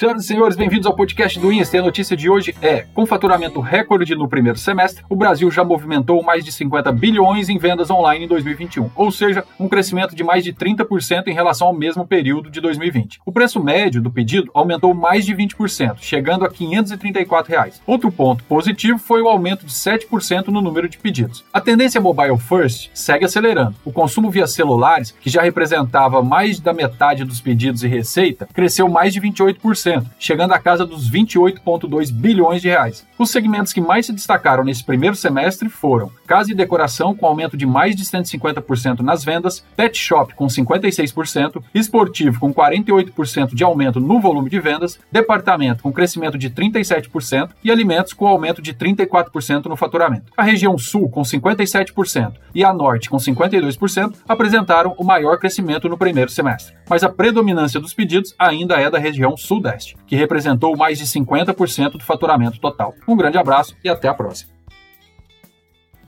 Senhoras e senhores, bem-vindos ao podcast do Insta. A notícia de hoje é: com faturamento recorde no primeiro semestre, o Brasil já movimentou mais de 50 bilhões em vendas online em 2021, ou seja, um crescimento de mais de 30% em relação ao mesmo período de 2020. O preço médio do pedido aumentou mais de 20%, chegando a 534 reais. Outro ponto positivo foi o aumento de 7% no número de pedidos. A tendência mobile first segue acelerando. O consumo via celulares, que já representava mais da metade dos pedidos e receita, cresceu mais de 28% chegando à casa dos 28,2 bilhões de reais. Os segmentos que mais se destacaram nesse primeiro semestre foram casa e decoração, com aumento de mais de 150% nas vendas, pet shop com 56%, esportivo com 48% de aumento no volume de vendas, departamento com crescimento de 37% e alimentos com aumento de 34% no faturamento. A região sul, com 57%, e a norte, com 52%, apresentaram o maior crescimento no primeiro semestre. Mas a predominância dos pedidos ainda é da região sudeste que representou mais de 50% do faturamento total. Um grande abraço e até a próxima.